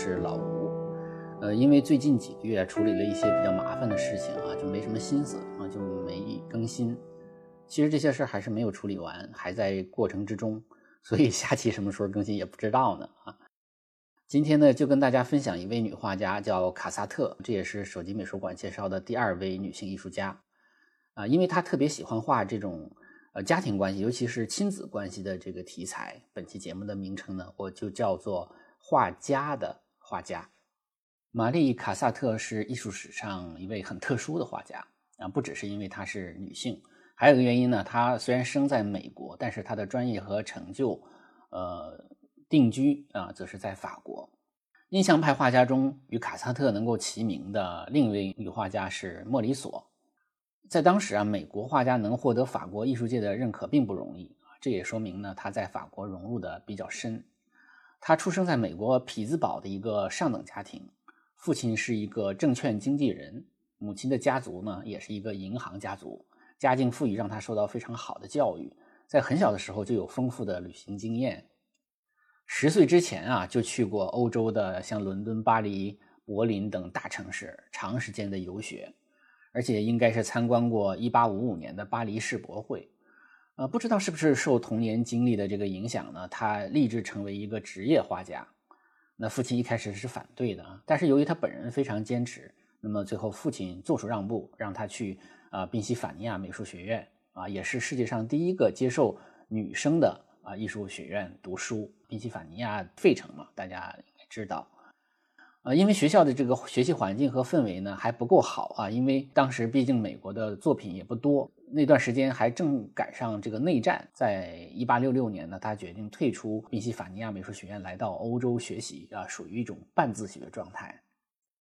是，老吴。呃，因为最近几个月处理了一些比较麻烦的事情啊，就没什么心思啊，就没更新。其实这些事还是没有处理完，还在过程之中，所以下期什么时候更新也不知道呢啊。今天呢，就跟大家分享一位女画家，叫卡萨特，这也是手机美术馆介绍的第二位女性艺术家啊，因为她特别喜欢画这种。呃，家庭关系，尤其是亲子关系的这个题材，本期节目的名称呢，我就叫做“画家的画家”。玛丽·卡萨特是艺术史上一位很特殊的画家啊，不只是因为她是女性，还有一个原因呢，她虽然生在美国，但是她的专业和成就，呃，定居啊，则是在法国。印象派画家中，与卡萨特能够齐名的另一位女画家是莫里索。在当时啊，美国画家能获得法国艺术界的认可并不容易啊，这也说明呢他在法国融入的比较深。他出生在美国匹兹堡的一个上等家庭，父亲是一个证券经纪人，母亲的家族呢也是一个银行家族，家境富裕，让他受到非常好的教育，在很小的时候就有丰富的旅行经验。十岁之前啊，就去过欧洲的像伦敦、巴黎、柏林等大城市，长时间的游学。而且应该是参观过1855年的巴黎世博会，呃，不知道是不是受童年经历的这个影响呢？他立志成为一个职业画家。那父亲一开始是反对的啊，但是由于他本人非常坚持，那么最后父亲做出让步，让他去啊宾夕法尼亚美术学院啊，也是世界上第一个接受女生的啊艺术学院读书。宾夕法尼亚费城嘛，大家应该知道。呃，因为学校的这个学习环境和氛围呢还不够好啊，因为当时毕竟美国的作品也不多，那段时间还正赶上这个内战。在一八六六年呢，他决定退出宾夕法尼亚美术学院，来到欧洲学习啊，属于一种半自学状态。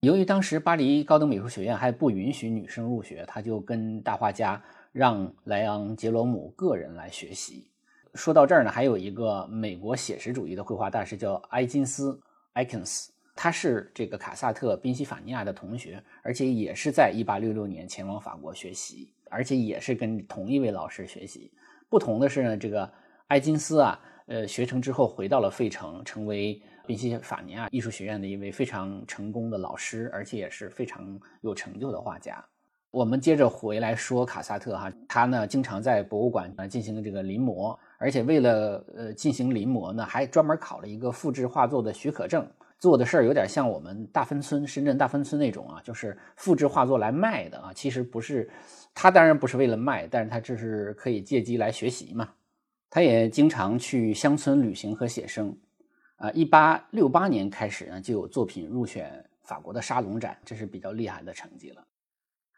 由于当时巴黎高等美术学院还不允许女生入学，他就跟大画家让莱昂杰罗姆个人来学习。说到这儿呢，还有一个美国写实主义的绘画大师叫埃金斯 （Ikens）。他是这个卡萨特宾夕法尼亚的同学，而且也是在1866年前往法国学习，而且也是跟同一位老师学习。不同的是呢，这个埃金斯啊，呃，学成之后回到了费城，成为宾夕法尼亚艺术学院的一位非常成功的老师，而且也是非常有成就的画家。我们接着回来说卡萨特哈，他呢经常在博物馆呢进行这个临摹，而且为了呃进行临摹呢，还专门考了一个复制画作的许可证。做的事儿有点像我们大芬村、深圳大芬村那种啊，就是复制画作来卖的啊。其实不是，他当然不是为了卖，但是他这是可以借机来学习嘛。他也经常去乡村旅行和写生。啊，一八六八年开始呢，就有作品入选法国的沙龙展，这是比较厉害的成绩了。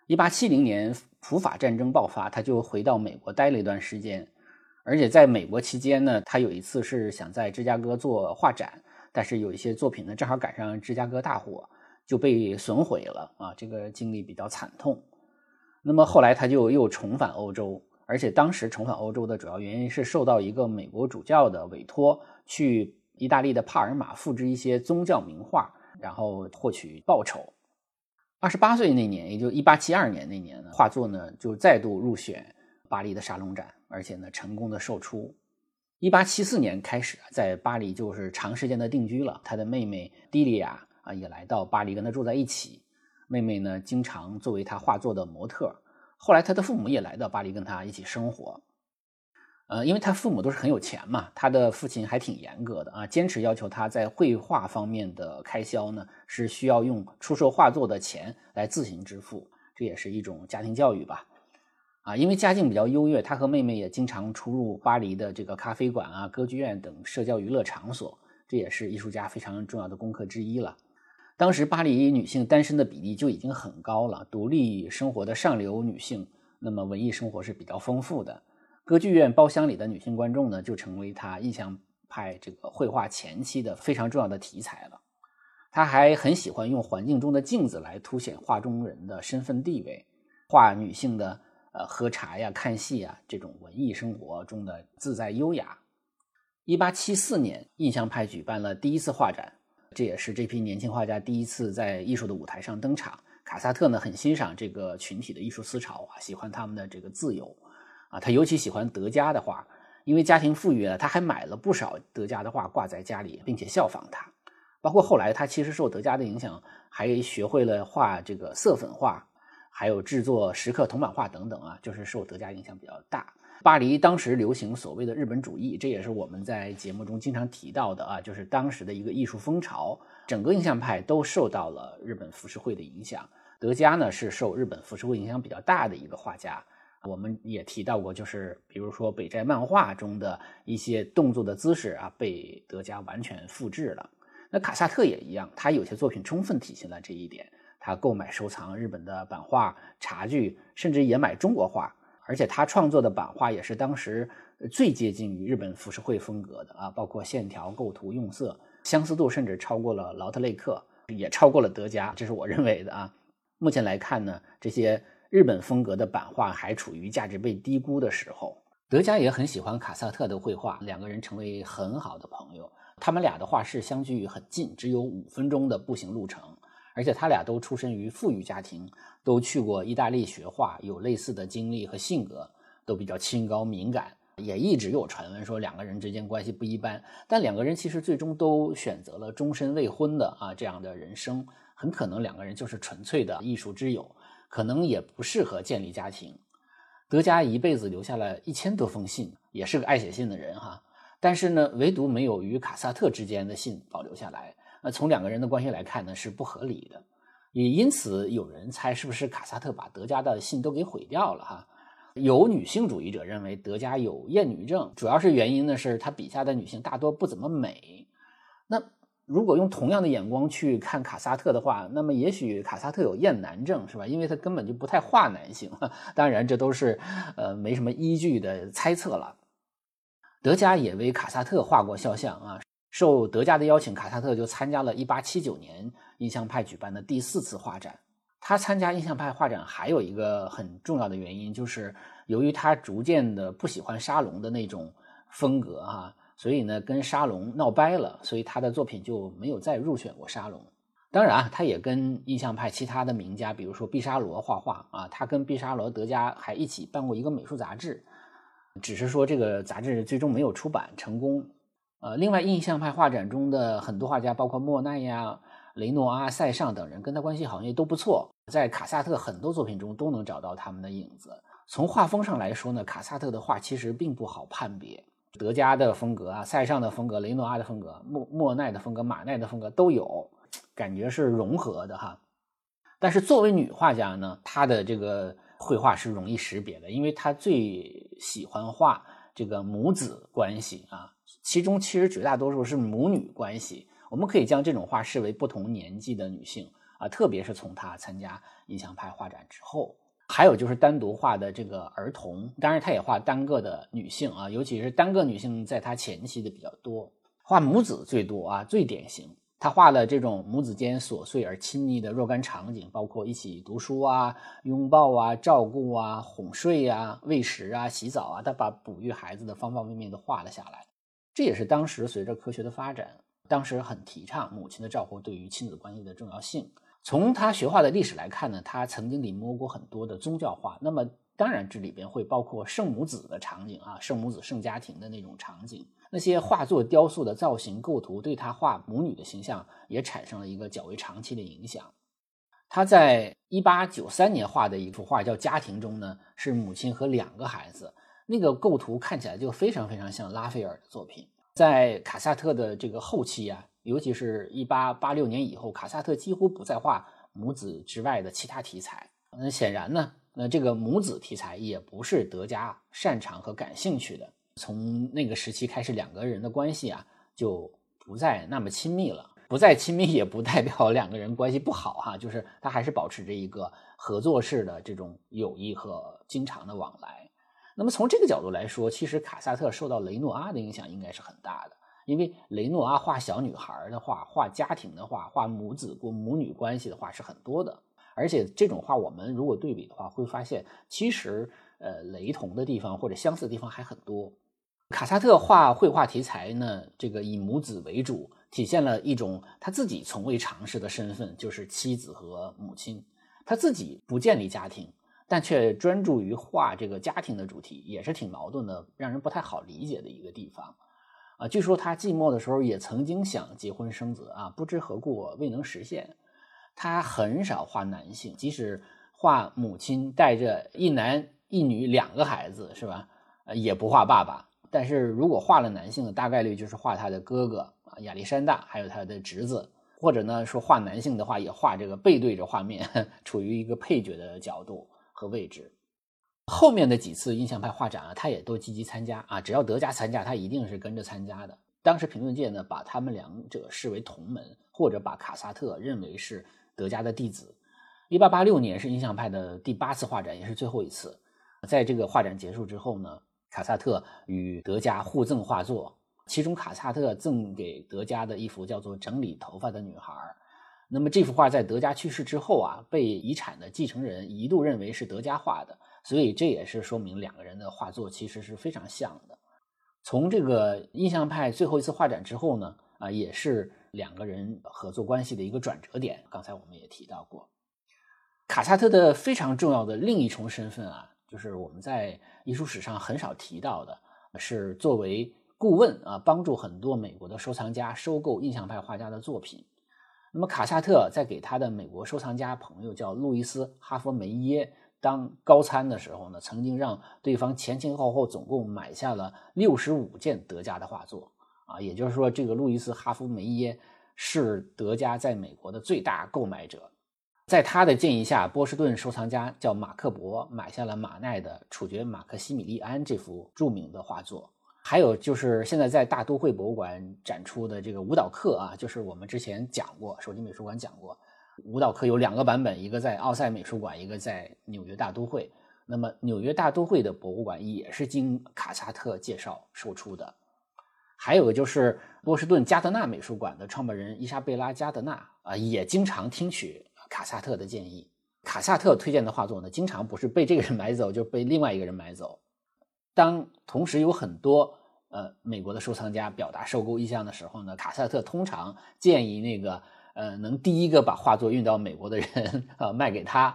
一八七零年普法战争爆发，他就回到美国待了一段时间，而且在美国期间呢，他有一次是想在芝加哥做画展。但是有一些作品呢，正好赶上芝加哥大火，就被损毁了啊，这个经历比较惨痛。那么后来他就又重返欧洲，而且当时重返欧洲的主要原因是受到一个美国主教的委托，去意大利的帕尔马复制一些宗教名画，然后获取报酬。二十八岁那年，也就一八七二年那年呢，画作呢就再度入选巴黎的沙龙展，而且呢成功的售出。一八七四年开始，在巴黎就是长时间的定居了。他的妹妹迪莉亚啊，也来到巴黎跟他住在一起。妹妹呢，经常作为他画作的模特。后来，他的父母也来到巴黎跟他一起生活。呃，因为他父母都是很有钱嘛，他的父亲还挺严格的啊，坚持要求他在绘画方面的开销呢，是需要用出售画作的钱来自行支付。这也是一种家庭教育吧。啊，因为家境比较优越，他和妹妹也经常出入巴黎的这个咖啡馆啊、歌剧院等社交娱乐场所，这也是艺术家非常重要的功课之一了。当时巴黎女性单身的比例就已经很高了，独立生活的上流女性，那么文艺生活是比较丰富的。歌剧院包厢里的女性观众呢，就成为他印象派这个绘画前期的非常重要的题材了。他还很喜欢用环境中的镜子来凸显画中人的身份地位，画女性的。呃，喝茶呀，看戏啊，这种文艺生活中的自在优雅。一八七四年，印象派举办了第一次画展，这也是这批年轻画家第一次在艺术的舞台上登场。卡萨特呢，很欣赏这个群体的艺术思潮啊，喜欢他们的这个自由啊，他尤其喜欢德加的画，因为家庭富裕啊，他还买了不少德加的画挂在家里，并且效仿他。包括后来他其实受德加的影响，还学会了画这个色粉画，还有制作石刻铜版画等等啊，就是受德加影响比较大。巴黎当时流行所谓的日本主义，这也是我们在节目中经常提到的啊，就是当时的一个艺术风潮，整个印象派都受到了日本浮世绘的影响。德加呢是受日本浮世绘影响比较大的一个画家。我们也提到过，就是比如说北斋漫画中的一些动作的姿势啊，被德加完全复制了。那卡萨特也一样，他有些作品充分体现了这一点。他购买收藏日本的版画、茶具，甚至也买中国画，而且他创作的版画也是当时最接近于日本浮世绘风格的啊，包括线条、构图、用色，相似度甚至超过了劳特雷克，也超过了德加，这是我认为的啊。目前来看呢，这些。日本风格的版画还处于价值被低估的时候，德加也很喜欢卡萨特的绘画，两个人成为很好的朋友。他们俩的画室相距很近，只有五分钟的步行路程，而且他俩都出身于富裕家庭，都去过意大利学画，有类似的经历和性格，都比较清高敏感。也一直有传闻说两个人之间关系不一般，但两个人其实最终都选择了终身未婚的啊这样的人生，很可能两个人就是纯粹的艺术之友。可能也不适合建立家庭。德加一辈子留下了一千多封信，也是个爱写信的人哈。但是呢，唯独没有与卡萨特之间的信保留下来。那从两个人的关系来看呢，是不合理的。也因此有人猜，是不是卡萨特把德加的信都给毁掉了哈？有女性主义者认为德加有厌女症，主要是原因呢是他笔下的女性大多不怎么美。那。如果用同样的眼光去看卡萨特的话，那么也许卡萨特有厌男症，是吧？因为他根本就不太画男性。当然，这都是呃没什么依据的猜测了。德加也为卡萨特画过肖像啊。受德加的邀请，卡萨特就参加了1879年印象派举办的第四次画展。他参加印象派画展还有一个很重要的原因，就是由于他逐渐的不喜欢沙龙的那种风格哈。所以呢，跟沙龙闹掰了，所以他的作品就没有再入选过沙龙。当然啊，他也跟印象派其他的名家，比如说毕沙罗画画啊，他跟毕沙罗、德加还一起办过一个美术杂志，只是说这个杂志最终没有出版成功。呃，另外，印象派画展中的很多画家，包括莫奈呀、雷诺阿、塞尚等人，跟他关系好像也都不错，在卡萨特很多作品中都能找到他们的影子。从画风上来说呢，卡萨特的画其实并不好判别。德加的风格啊，塞尚的风格，雷诺阿的风格，莫莫奈的风格，马奈的风格都有，感觉是融合的哈。但是作为女画家呢，她的这个绘画是容易识别的，因为她最喜欢画这个母子关系啊，其中其实绝大多数是母女关系。我们可以将这种画视为不同年纪的女性啊，特别是从她参加印象派画展之后。还有就是单独画的这个儿童，当然他也画单个的女性啊，尤其是单个女性在他前期的比较多，画母子最多啊，最典型。他画了这种母子间琐碎而亲密的若干场景，包括一起读书啊、拥抱啊、照顾啊、哄睡啊、喂食啊、洗澡啊，他把哺育孩子的方方面面都画了下来。这也是当时随着科学的发展，当时很提倡母亲的照顾对于亲子关系的重要性。从他学画的历史来看呢，他曾经临摹过很多的宗教画。那么，当然这里边会包括圣母子的场景啊，圣母子、圣家庭的那种场景。那些画作、雕塑的造型构图，对他画母女的形象也产生了一个较为长期的影响。他在一八九三年画的一幅画叫《家庭》中呢，是母亲和两个孩子，那个构图看起来就非常非常像拉斐尔的作品。在卡萨特的这个后期啊。尤其是一八八六年以后，卡萨特几乎不再画母子之外的其他题材。那显然呢，那这个母子题材也不是德加擅长和感兴趣的。从那个时期开始，两个人的关系啊就不再那么亲密了。不再亲密也不代表两个人关系不好哈，就是他还是保持着一个合作式的这种友谊和经常的往来。那么从这个角度来说，其实卡萨特受到雷诺阿的影响应该是很大的。因为雷诺阿画小女孩的画、画家庭的画、画母子过母女关系的画是很多的，而且这种画我们如果对比的话，会发现其实呃雷同的地方或者相似的地方还很多。卡萨特画绘画题材呢，这个以母子为主，体现了一种他自己从未尝试的身份，就是妻子和母亲。他自己不建立家庭，但却专注于画这个家庭的主题，也是挺矛盾的，让人不太好理解的一个地方。啊，据说他寂寞的时候也曾经想结婚生子啊，不知何故未能实现。他很少画男性，即使画母亲带着一男一女两个孩子，是吧？呃，也不画爸爸。但是如果画了男性，大概率就是画他的哥哥啊，亚历山大，还有他的侄子，或者呢说画男性的话，也画这个背对着画面，处于一个配角的角度和位置。后面的几次印象派画展啊，他也都积极参加啊，只要德加参加，他一定是跟着参加的。当时评论界呢，把他们两者视为同门，或者把卡萨特认为是德加的弟子。一八八六年是印象派的第八次画展，也是最后一次。在这个画展结束之后呢，卡萨特与德加互赠画作，其中卡萨特赠给德加的一幅叫做《整理头发的女孩》。那么这幅画在德加去世之后啊，被遗产的继承人一度认为是德加画的。所以这也是说明两个人的画作其实是非常像的。从这个印象派最后一次画展之后呢，啊，也是两个人合作关系的一个转折点。刚才我们也提到过，卡萨特的非常重要的另一重身份啊，就是我们在艺术史上很少提到的，是作为顾问啊，帮助很多美国的收藏家收购印象派画家的作品。那么卡萨特在给他的美国收藏家朋友叫路易斯·哈佛梅耶。当高参的时候呢，曾经让对方前前后后总共买下了六十五件德加的画作啊，也就是说，这个路易斯·哈夫梅耶是德加在美国的最大购买者。在他的建议下，波士顿收藏家叫马克伯买下了马奈的《处决马克西米利安》这幅著名的画作，还有就是现在在大都会博物馆展出的这个舞蹈课啊，就是我们之前讲过，手机美术馆讲过。舞蹈课有两个版本，一个在奥赛美术馆，一个在纽约大都会。那么纽约大都会的博物馆也是经卡萨特介绍售出的。还有就是波士顿加德纳美术馆的创办人伊莎贝拉加德纳啊，也经常听取卡萨特的建议。卡萨特推荐的画作呢，经常不是被这个人买走，就被另外一个人买走。当同时有很多呃美国的收藏家表达收购意向的时候呢，卡萨特通常建议那个。呃，能第一个把画作运到美国的人啊，卖给他，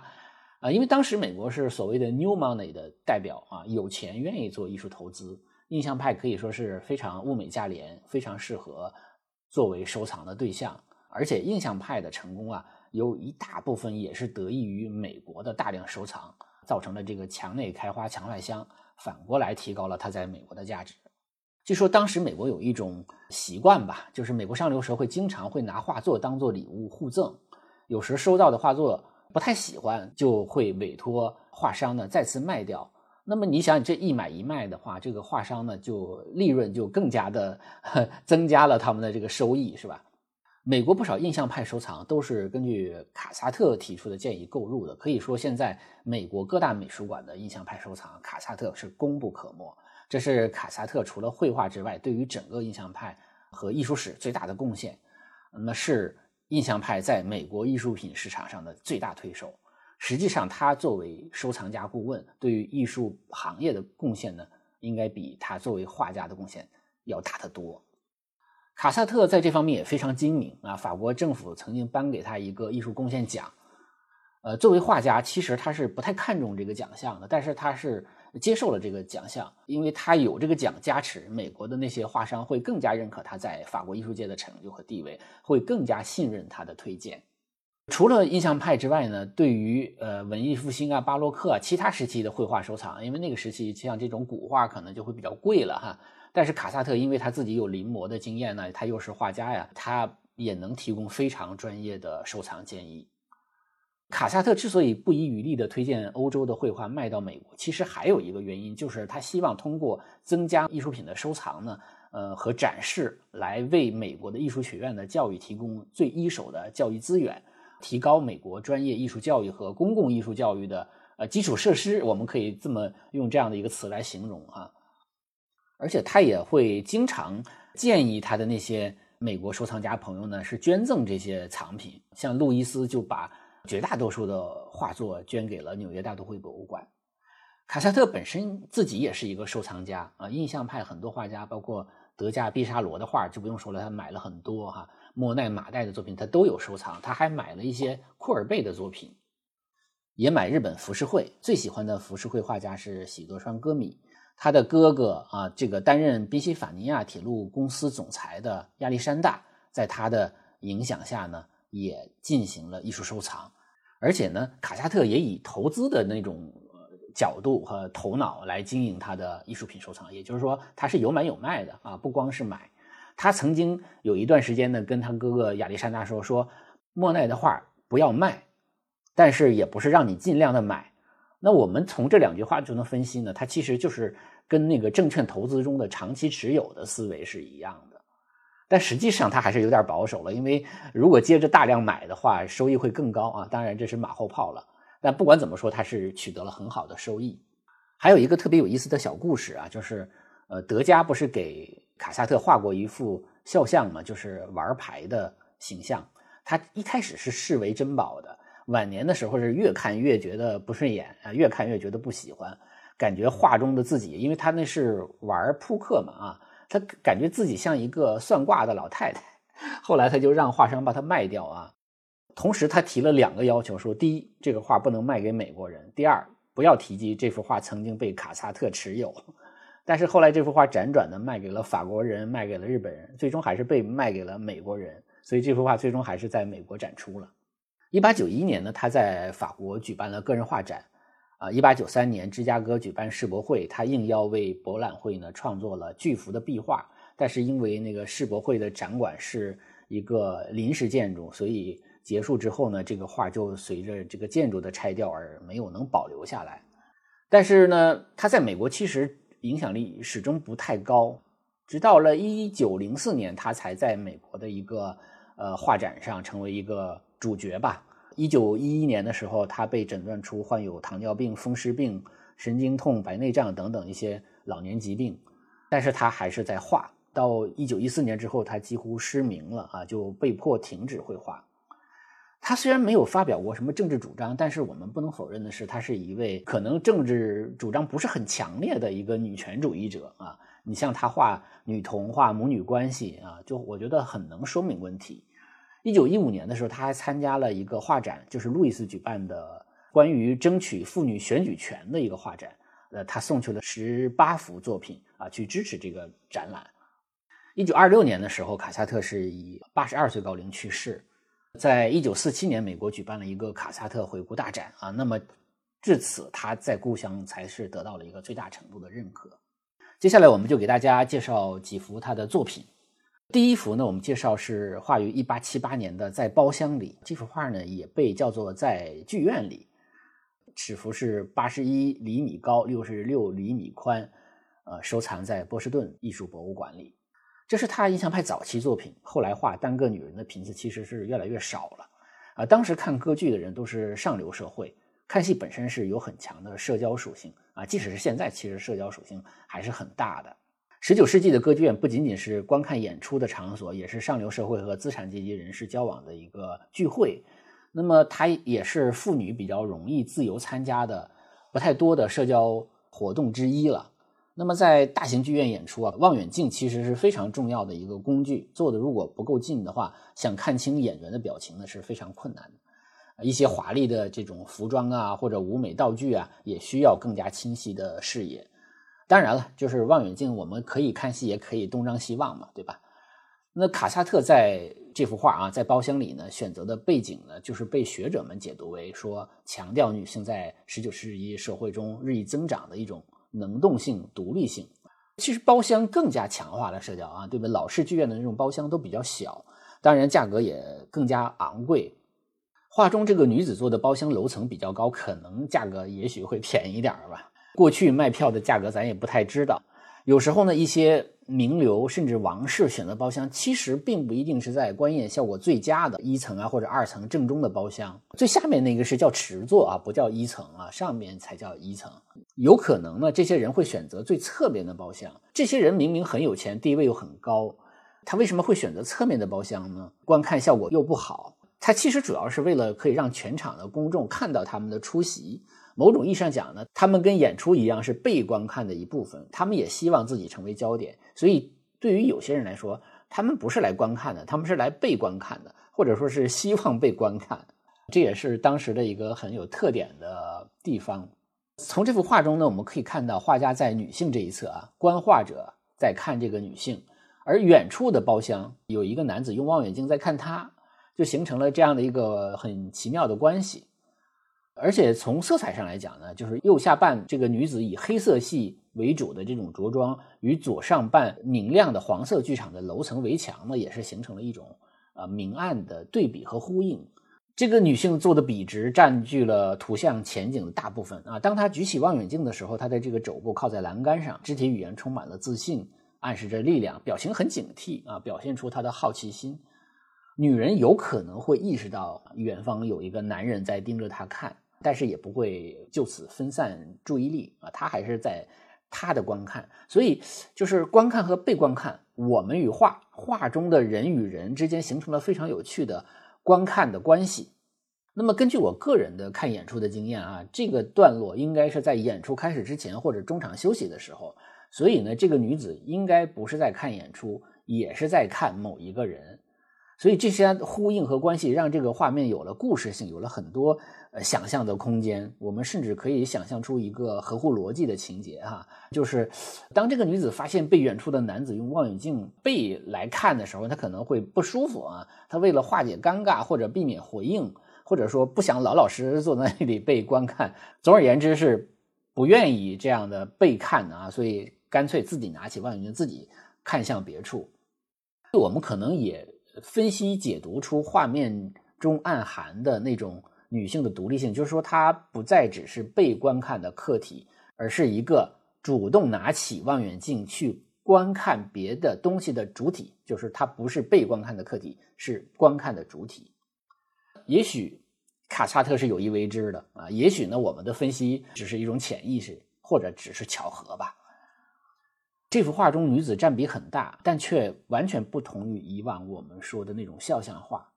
啊，因为当时美国是所谓的 New Money 的代表啊，有钱愿意做艺术投资，印象派可以说是非常物美价廉，非常适合作为收藏的对象。而且印象派的成功啊，有一大部分也是得益于美国的大量收藏，造成了这个墙内开花墙外香，反过来提高了它在美国的价值。据说当时美国有一种习惯吧，就是美国上流社会经常会拿画作当做礼物互赠，有时收到的画作不太喜欢，就会委托画商呢再次卖掉。那么你想，这一买一卖的话，这个画商呢就利润就更加的 增加了他们的这个收益，是吧？美国不少印象派收藏都是根据卡萨特提出的建议购入的，可以说现在美国各大美术馆的印象派收藏，卡萨特是功不可没。这是卡萨特除了绘画之外，对于整个印象派和艺术史最大的贡献。那么是印象派在美国艺术品市场上的最大推手。实际上，他作为收藏家顾问，对于艺术行业的贡献呢，应该比他作为画家的贡献要大得多。卡萨特在这方面也非常精明啊！法国政府曾经颁给他一个艺术贡献奖。呃，作为画家，其实他是不太看重这个奖项的，但是他是。接受了这个奖项，因为他有这个奖加持，美国的那些画商会更加认可他在法国艺术界的成就和地位，会更加信任他的推荐。除了印象派之外呢，对于呃文艺复兴啊、巴洛克啊其他时期的绘画收藏，因为那个时期像这种古画可能就会比较贵了哈。但是卡萨特因为他自己有临摹的经验呢，他又是画家呀，他也能提供非常专业的收藏建议。卡萨特之所以不遗余力地推荐欧洲的绘画卖到美国，其实还有一个原因，就是他希望通过增加艺术品的收藏呢，呃和展示，来为美国的艺术学院的教育提供最一手的教育资源，提高美国专业艺术教育和公共艺术教育的呃基础设施。我们可以这么用这样的一个词来形容啊。而且他也会经常建议他的那些美国收藏家朋友呢，是捐赠这些藏品，像路易斯就把。绝大多数的画作捐给了纽约大都会博物馆。卡萨特本身自己也是一个收藏家啊，印象派很多画家，包括德加、毕沙罗的画就不用说了，他买了很多哈。莫奈、马代的作品他都有收藏，他还买了一些库尔贝的作品，也买日本浮世绘。最喜欢的浮世绘画家是喜多川歌米，他的哥哥啊，这个担任宾夕法尼亚铁路公司总裁的亚历山大，在他的影响下呢，也进行了艺术收藏。而且呢，卡萨特也以投资的那种角度和头脑来经营他的艺术品收藏，也就是说，他是有买有卖的啊，不光是买。他曾经有一段时间呢，跟他哥哥亚历山大说：“说莫奈的画不要卖，但是也不是让你尽量的买。”那我们从这两句话就能分析呢，它其实就是跟那个证券投资中的长期持有的思维是一样的。但实际上它还是有点保守了，因为如果接着大量买的话，收益会更高啊。当然这是马后炮了。但不管怎么说，他是取得了很好的收益。还有一个特别有意思的小故事啊，就是呃，德加不是给。卡萨特画过一幅肖像嘛，就是玩牌的形象。他一开始是视为珍宝的，晚年的时候是越看越觉得不顺眼啊，越看越觉得不喜欢，感觉画中的自己，因为他那是玩扑克嘛啊，他感觉自己像一个算卦的老太太。后来他就让画商把它卖掉啊。同时他提了两个要求，说第一，这个画不能卖给美国人；第二，不要提及这幅画曾经被卡萨特持有。但是后来这幅画辗转的卖给了法国人，卖给了日本人，最终还是被卖给了美国人。所以这幅画最终还是在美国展出了。一八九一年呢，他在法国举办了个人画展。啊，一八九三年芝加哥举办世博会，他应邀为博览会呢创作了巨幅的壁画。但是因为那个世博会的展馆是一个临时建筑，所以结束之后呢，这个画就随着这个建筑的拆掉而没有能保留下来。但是呢，他在美国其实。影响力始终不太高，直到了一九零四年，他才在美国的一个呃画展上成为一个主角吧。一九一一年的时候，他被诊断出患有糖尿病、风湿病、神经痛、白内障等等一些老年疾病，但是他还是在画。到一九一四年之后，他几乎失明了啊，就被迫停止绘画。他虽然没有发表过什么政治主张，但是我们不能否认的是，他是一位可能政治主张不是很强烈的一个女权主义者啊。你像他画女童、画母女关系啊，就我觉得很能说明问题。一九一五年的时候，他还参加了一个画展，就是路易斯举办的关于争取妇女选举权的一个画展。呃，他送去了十八幅作品啊，去支持这个展览。一九二六年的时候，卡萨特是以八十二岁高龄去世。在一九四七年，美国举办了一个卡萨特回顾大展啊，那么至此他在故乡才是得到了一个最大程度的认可。接下来，我们就给大家介绍几幅他的作品。第一幅呢，我们介绍是画于一八七八年的《在包厢里》。这幅画呢，也被叫做《在剧院里》。尺幅是八十一厘米高，六十六厘米宽，呃，收藏在波士顿艺术博物馆里。这是他印象派早期作品，后来画单个女人的频次其实是越来越少了。啊，当时看歌剧的人都是上流社会，看戏本身是有很强的社交属性啊，即使是现在，其实社交属性还是很大的。十九世纪的歌剧院不仅仅是观看演出的场所，也是上流社会和资产阶级人士交往的一个聚会。那么，它也是妇女比较容易自由参加的不太多的社交活动之一了。那么在大型剧院演出啊，望远镜其实是非常重要的一个工具。做的如果不够近的话，想看清演员的表情呢是非常困难的。一些华丽的这种服装啊，或者舞美道具啊，也需要更加清晰的视野。当然了，就是望远镜，我们可以看戏，也可以东张西望嘛，对吧？那卡萨特在这幅画啊，在包厢里呢，选择的背景呢，就是被学者们解读为说，强调女性在十九世纪社会中日益增长的一种。能动性、独立性，其实包厢更加强化了社交啊，对吧？老式剧院的那种包厢都比较小，当然价格也更加昂贵。画中这个女子坐的包厢楼层比较高，可能价格也许会便宜点儿吧。过去卖票的价格咱也不太知道，有时候呢一些。名流甚至王室选择包厢，其实并不一定是在观演效果最佳的一层啊或者二层正中的包厢，最下面那个是叫池座啊，不叫一层啊，上面才叫一层。有可能呢，这些人会选择最侧边的包厢。这些人明明很有钱，地位又很高，他为什么会选择侧面的包厢呢？观看效果又不好，他其实主要是为了可以让全场的公众看到他们的出席。某种意义上讲呢，他们跟演出一样是被观看的一部分，他们也希望自己成为焦点。所以，对于有些人来说，他们不是来观看的，他们是来被观看的，或者说是希望被观看。这也是当时的一个很有特点的地方。从这幅画中呢，我们可以看到画家在女性这一侧啊，观画者在看这个女性，而远处的包厢有一个男子用望远镜在看她，就形成了这样的一个很奇妙的关系。而且从色彩上来讲呢，就是右下半这个女子以黑色系为主的这种着装，与左上半明亮的黄色剧场的楼层围墙呢，也是形成了一种呃明暗的对比和呼应。这个女性坐的笔直，占据了图像前景的大部分啊。当她举起望远镜的时候，她的这个肘部靠在栏杆上，肢体语言充满了自信，暗示着力量，表情很警惕啊，表现出她的好奇心。女人有可能会意识到远方有一个男人在盯着她看。但是也不会就此分散注意力啊，他还是在他的观看，所以就是观看和被观看，我们与画画中的人与人之间形成了非常有趣的观看的关系。那么根据我个人的看演出的经验啊，这个段落应该是在演出开始之前或者中场休息的时候，所以呢，这个女子应该不是在看演出，也是在看某一个人。所以这些呼应和关系让这个画面有了故事性，有了很多呃想象的空间。我们甚至可以想象出一个合乎逻辑的情节哈，就是当这个女子发现被远处的男子用望远镜背来看的时候，她可能会不舒服啊。她为了化解尴尬或者避免回应，或者说不想老老实实坐在那里被观看，总而言之是不愿意这样的被看啊，所以干脆自己拿起望远镜自己看向别处。我们可能也。分析解读出画面中暗含的那种女性的独立性，就是说她不再只是被观看的客体，而是一个主动拿起望远镜去观看别的东西的主体，就是她不是被观看的客体，是观看的主体。也许卡萨特是有意为之的啊，也许呢我们的分析只是一种潜意识，或者只是巧合吧。这幅画中女子占比很大，但却完全不同于以往我们说的那种肖像画。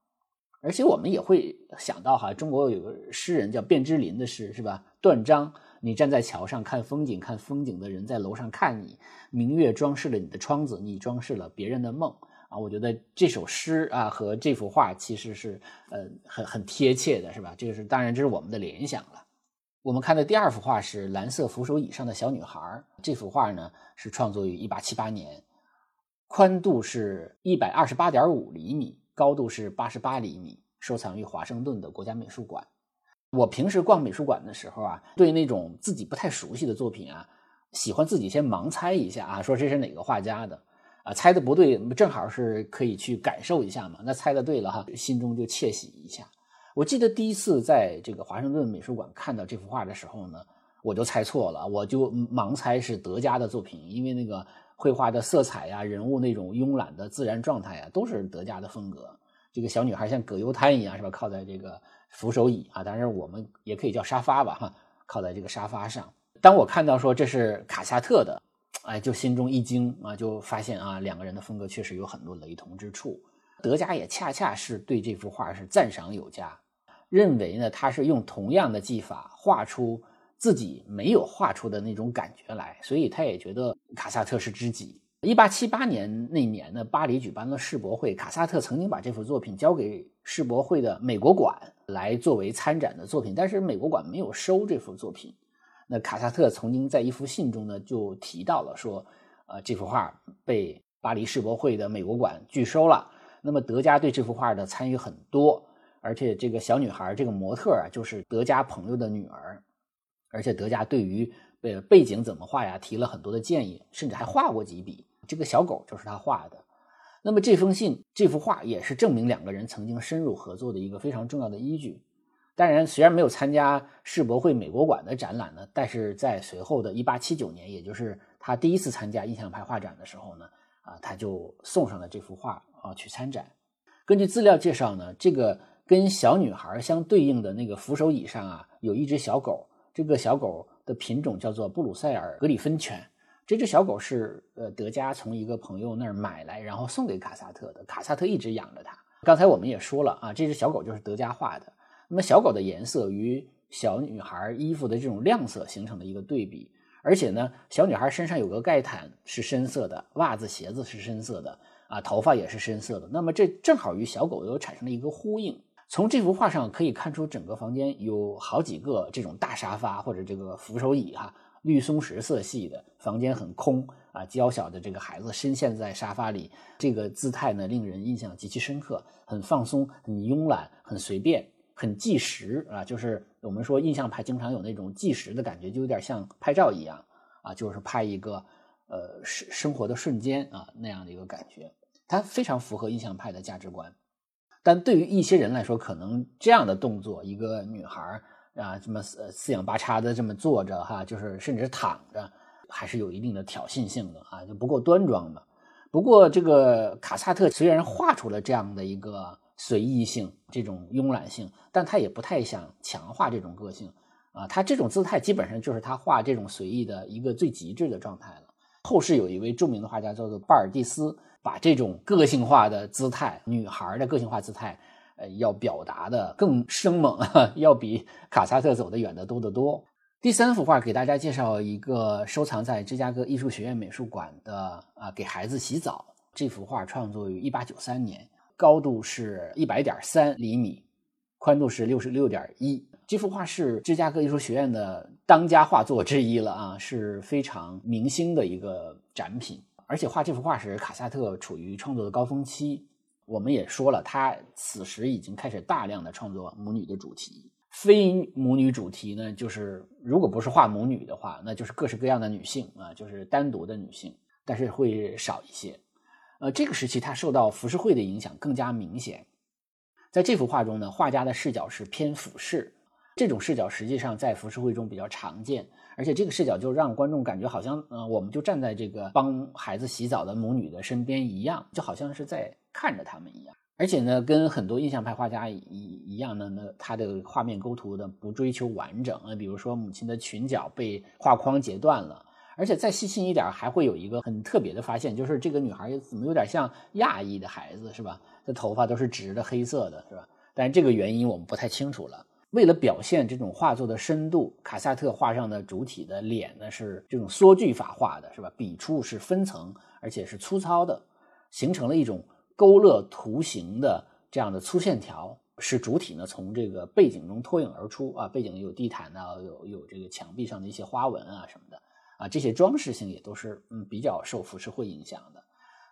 而且我们也会想到，哈，中国有个诗人叫卞之琳的诗，是吧？断章，你站在桥上看风景，看风景的人在楼上看你。明月装饰了你的窗子，你装饰了别人的梦。啊，我觉得这首诗啊和这幅画其实是呃很很贴切的，是吧？这个是当然，这是我们的联想了。我们看的第二幅画是蓝色扶手椅上的小女孩。这幅画呢是创作于1878年，宽度是128.5厘米，高度是88厘米，收藏于华盛顿的国家美术馆。我平时逛美术馆的时候啊，对那种自己不太熟悉的作品啊，喜欢自己先盲猜一下啊，说这是哪个画家的啊，猜的不对，正好是可以去感受一下嘛。那猜的对了哈，心中就窃喜一下。我记得第一次在这个华盛顿美术馆看到这幅画的时候呢，我就猜错了，我就盲猜是德加的作品，因为那个绘画的色彩呀、人物那种慵懒的自然状态啊，都是德加的风格。这个小女孩像葛优瘫一样，是吧？靠在这个扶手椅啊，当然我们也可以叫沙发吧，哈，靠在这个沙发上。当我看到说这是卡夏特的，哎，就心中一惊啊，就发现啊，两个人的风格确实有很多雷同之处。德加也恰恰是对这幅画是赞赏有加。认为呢，他是用同样的技法画出自己没有画出的那种感觉来，所以他也觉得卡萨特是知己。一八七八年那年呢，巴黎举办了世博会，卡萨特曾经把这幅作品交给世博会的美国馆来作为参展的作品，但是美国馆没有收这幅作品。那卡萨特曾经在一封信中呢，就提到了说，呃，这幅画被巴黎世博会的美国馆拒收了。那么德加对这幅画的参与很多。而且这个小女孩，这个模特啊，就是德加朋友的女儿。而且德加对于呃背景怎么画呀，提了很多的建议，甚至还画过几笔。这个小狗就是他画的。那么这封信、这幅画也是证明两个人曾经深入合作的一个非常重要的依据。当然，虽然没有参加世博会美国馆的展览呢，但是在随后的1879年，也就是他第一次参加印象派画展的时候呢，啊，他就送上了这幅画啊去参展。根据资料介绍呢，这个。跟小女孩相对应的那个扶手椅上啊，有一只小狗。这个小狗的品种叫做布鲁塞尔格里芬犬。这只小狗是呃德加从一个朋友那儿买来，然后送给卡萨特的。卡萨特一直养着它。刚才我们也说了啊，这只小狗就是德加画的。那么小狗的颜色与小女孩衣服的这种亮色形成了一个对比。而且呢，小女孩身上有个盖毯是深色的，袜子、鞋子是深色的，啊，头发也是深色的。那么这正好与小狗又产生了一个呼应。从这幅画上可以看出，整个房间有好几个这种大沙发或者这个扶手椅，哈，绿松石色系的，房间很空啊。娇小的这个孩子深陷在沙发里，这个姿态呢令人印象极其深刻，很放松，很慵懒，很随便，很纪实啊。就是我们说印象派经常有那种纪实的感觉，就有点像拍照一样啊，就是拍一个呃生生活的瞬间啊那样的一个感觉，它非常符合印象派的价值观。但对于一些人来说，可能这样的动作，一个女孩啊，这么四四仰八叉的这么坐着哈，就是甚至躺着，还是有一定的挑衅性的啊，就不够端庄的。不过，这个卡萨特虽然画出了这样的一个随意性、这种慵懒性，但他也不太想强化这种个性啊。他这种姿态基本上就是他画这种随意的一个最极致的状态了。后世有一位著名的画家叫做巴尔蒂斯。把这种个性化的姿态，女孩的个性化姿态，呃，要表达的更生猛，要比卡萨特走得远的多得多。第三幅画给大家介绍一个收藏在芝加哥艺术学院美术馆的啊，给孩子洗澡。这幅画创作于1893年，高度是一百点三厘米，宽度是六十六点一。这幅画是芝加哥艺术学院的当家画作之一了啊，是非常明星的一个展品。而且画这幅画时，卡萨特处于创作的高峰期。我们也说了，他此时已经开始大量的创作母女的主题。非母女主题呢，就是如果不是画母女的话，那就是各式各样的女性啊，就是单独的女性，但是会少一些。呃，这个时期他受到浮世绘的影响更加明显。在这幅画中呢，画家的视角是偏俯视，这种视角实际上在浮世绘中比较常见。而且这个视角就让观众感觉好像，呃，我们就站在这个帮孩子洗澡的母女的身边一样，就好像是在看着他们一样。而且呢，跟很多印象派画家一一样呢，那他的画面构图的不追求完整啊，比如说母亲的裙角被画框截断了。而且再细心一点，还会有一个很特别的发现，就是这个女孩怎么有点像亚裔的孩子，是吧？这头发都是直的，黑色的，是吧？但这个原因我们不太清楚了。为了表现这种画作的深度，卡萨特画上的主体的脸呢是这种缩距法画的，是吧？笔触是分层，而且是粗糙的，形成了一种勾勒图形的这样的粗线条，使主体呢从这个背景中脱颖而出啊。背景有地毯啊，有有这个墙壁上的一些花纹啊什么的啊，这些装饰性也都是嗯比较受浮世绘影响的。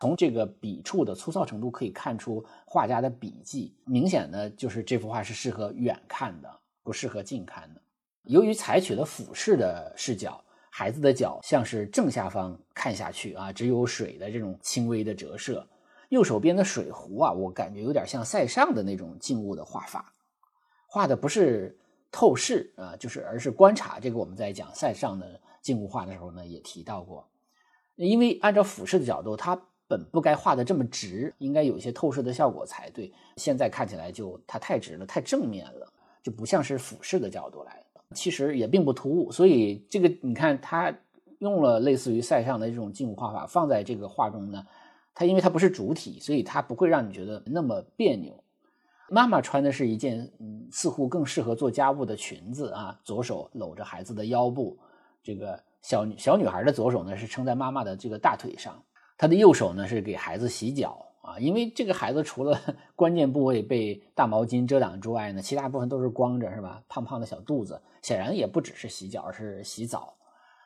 从这个笔触的粗糙程度可以看出画家的笔迹，明显的就是这幅画是适合远看的。不适合近看的。由于采取了俯视的视角，孩子的脚像是正下方看下去啊，只有水的这种轻微的折射。右手边的水壶啊，我感觉有点像塞尚的那种静物的画法，画的不是透视啊，就是而是观察。这个我们在讲塞尚的静物画的时候呢，也提到过。因为按照俯视的角度，它本不该画的这么直，应该有一些透视的效果才对。现在看起来就它太直了，太正面了。就不像是俯视的角度来，其实也并不突兀。所以这个你看，他用了类似于塞尚的这种静物画法放在这个画中呢，它因为它不是主体，所以它不会让你觉得那么别扭。妈妈穿的是一件嗯，似乎更适合做家务的裙子啊，左手搂着孩子的腰部，这个小小女孩的左手呢是撑在妈妈的这个大腿上，他的右手呢是给孩子洗脚。啊，因为这个孩子除了 关键部位被大毛巾遮挡之外呢，其他部分都是光着，是吧？胖胖的小肚子，显然也不只是洗脚，而是洗澡。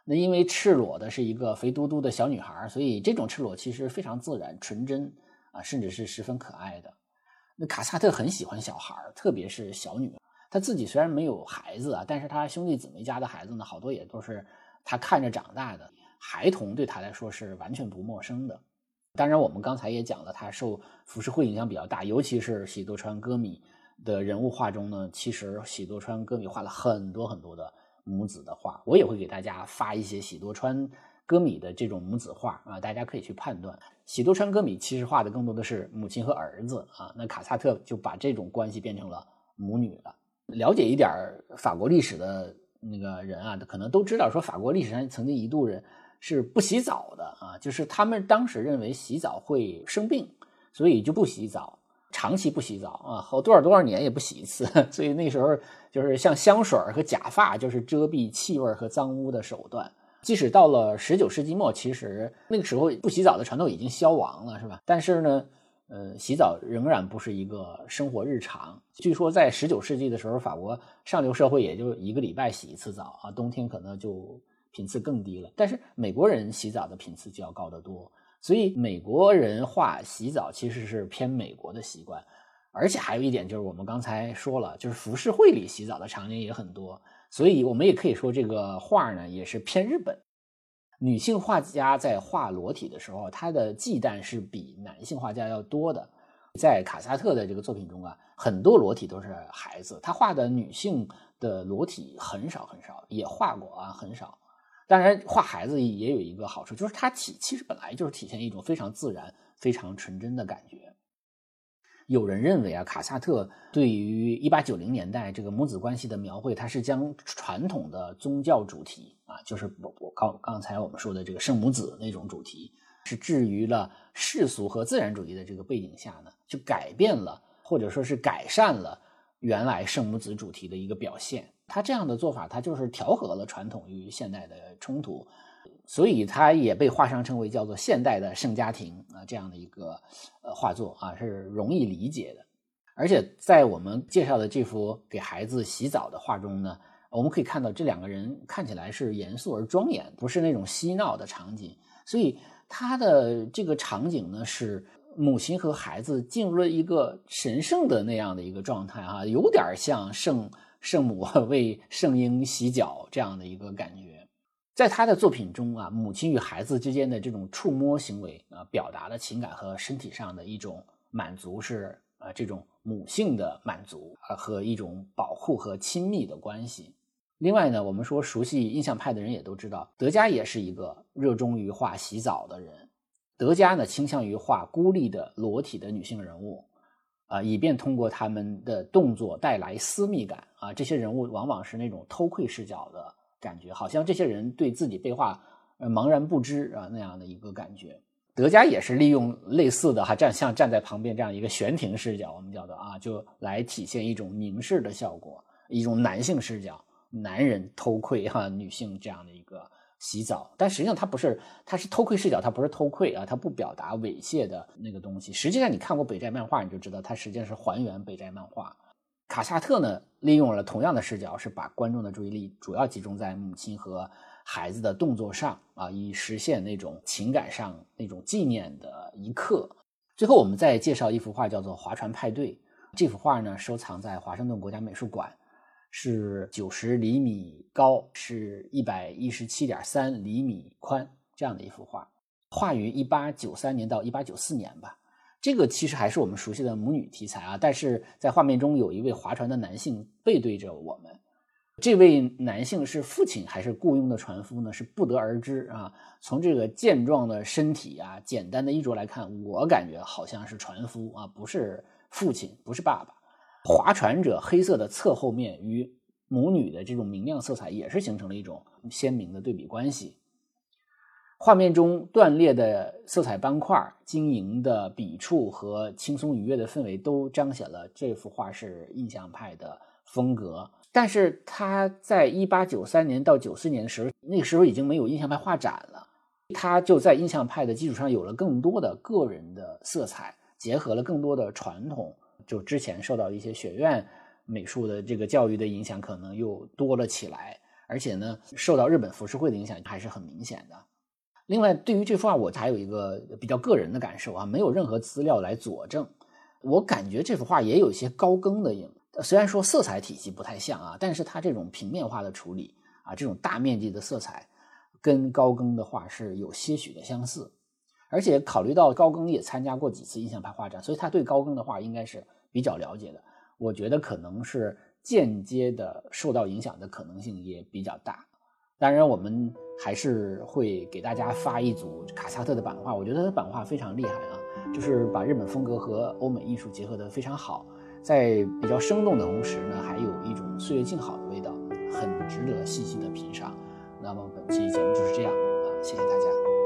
那因为赤裸的是一个肥嘟嘟的小女孩，所以这种赤裸其实非常自然、纯真啊，甚至是十分可爱的。那卡萨特很喜欢小孩，特别是小女。他自己虽然没有孩子啊，但是他兄弟姊妹家的孩子呢，好多也都是他看着长大的。孩童对他来说是完全不陌生的。当然，我们刚才也讲了，他受浮世绘影响比较大，尤其是喜多川歌米的人物画中呢，其实喜多川歌米画了很多很多的母子的画。我也会给大家发一些喜多川歌米的这种母子画啊，大家可以去判断。喜多川歌米其实画的更多的是母亲和儿子啊，那卡萨特就把这种关系变成了母女了。了解一点法国历史的那个人啊，可能都知道，说法国历史上曾经一度人。是不洗澡的啊，就是他们当时认为洗澡会生病，所以就不洗澡，长期不洗澡啊，好多少多少年也不洗一次。所以那时候就是像香水和假发，就是遮蔽气味和脏污的手段。即使到了十九世纪末，其实那个时候不洗澡的传统已经消亡了，是吧？但是呢，呃，洗澡仍然不是一个生活日常。据说在十九世纪的时候，法国上流社会也就一个礼拜洗一次澡啊，冬天可能就频次更低了。但是美国人洗澡的频次就要高得多，所以美国人画洗澡其实是偏美国的习惯。而且还有一点就是，我们刚才说了，就是浮世绘里洗澡的场景也很多，所以我们也可以说这个画呢也是偏日本。女性画家在画裸体的时候，她的忌惮是比男性画家要多的。在卡萨特的这个作品中啊，很多裸体都是孩子，他画的女性的裸体很少很少，也画过啊，很少。当然，画孩子也有一个好处，就是它体其实本来就是体现一种非常自然、非常纯真的感觉。有人认为啊，卡萨特对于一八九零年代这个母子关系的描绘，他是将传统的宗教主题啊，就是我我刚刚才我们说的这个圣母子那种主题，是置于了世俗和自然主义的这个背景下呢，就改变了或者说是改善了原来圣母子主题的一个表现。他这样的做法，他就是调和了传统与现代的冲突。所以他也被画上称为叫做现代的圣家庭啊，这样的一个呃画作啊是容易理解的。而且在我们介绍的这幅给孩子洗澡的画中呢，我们可以看到这两个人看起来是严肃而庄严，不是那种嬉闹的场景。所以他的这个场景呢，是母亲和孩子进入了一个神圣的那样的一个状态啊，有点像圣圣母 为圣婴洗脚这样的一个感觉。在他的作品中啊，母亲与孩子之间的这种触摸行为啊，表达的情感和身体上的一种满足是啊，这种母性的满足啊和一种保护和亲密的关系。另外呢，我们说熟悉印象派的人也都知道，德加也是一个热衷于画洗澡的人。德加呢倾向于画孤立的裸体的女性人物啊，以便通过他们的动作带来私密感啊。这些人物往往是那种偷窥视角的。感觉好像这些人对自己被画呃茫然不知啊那样的一个感觉。德加也是利用类似的哈站像站在旁边这样一个悬停视角，我们叫做啊，就来体现一种凝视的效果，一种男性视角，男人偷窥哈女性这样的一个洗澡。但实际上他不是，他是偷窥视角，他不是偷窥啊，他不表达猥亵的那个东西。实际上你看过北斋漫画，你就知道他实际上是还原北斋漫画。卡萨特呢，利用了同样的视角，是把观众的注意力主要集中在母亲和孩子的动作上啊，以实现那种情感上那种纪念的一刻。最后，我们再介绍一幅画，叫做《划船派对》。这幅画呢，收藏在华盛顿国家美术馆，是九十厘米高，是一百一十七点三厘米宽这样的一幅画，画于一八九三年到一八九四年吧。这个其实还是我们熟悉的母女题材啊，但是在画面中有一位划船的男性背对着我们，这位男性是父亲还是雇佣的船夫呢？是不得而知啊。从这个健壮的身体啊、简单的衣着来看，我感觉好像是船夫啊，不是父亲，不是爸爸。划船者黑色的侧后面与母女的这种明亮色彩也是形成了一种鲜明的对比关系。画面中断裂的色彩斑块、晶莹的笔触和轻松愉悦的氛围，都彰显了这幅画是印象派的风格。但是，他在一八九三年到九四年的时候，那个时候已经没有印象派画展了，他就在印象派的基础上有了更多的个人的色彩，结合了更多的传统。就之前受到一些学院美术的这个教育的影响，可能又多了起来。而且呢，受到日本浮世绘的影响还是很明显的。另外，对于这幅画，我还有一个比较个人的感受啊，没有任何资料来佐证。我感觉这幅画也有一些高更的影，虽然说色彩体系不太像啊，但是它这种平面化的处理啊，这种大面积的色彩，跟高更的画是有些许的相似。而且考虑到高更也参加过几次印象派画展，所以他对高更的画应该是比较了解的。我觉得可能是间接的受到影响的可能性也比较大。当然，我们还是会给大家发一组卡萨特的版画。我觉得他的版画非常厉害啊，就是把日本风格和欧美艺术结合得非常好，在比较生动的同时呢，还有一种岁月静好的味道，很值得细细的品赏。那么本期节目就是这样啊，谢谢大家。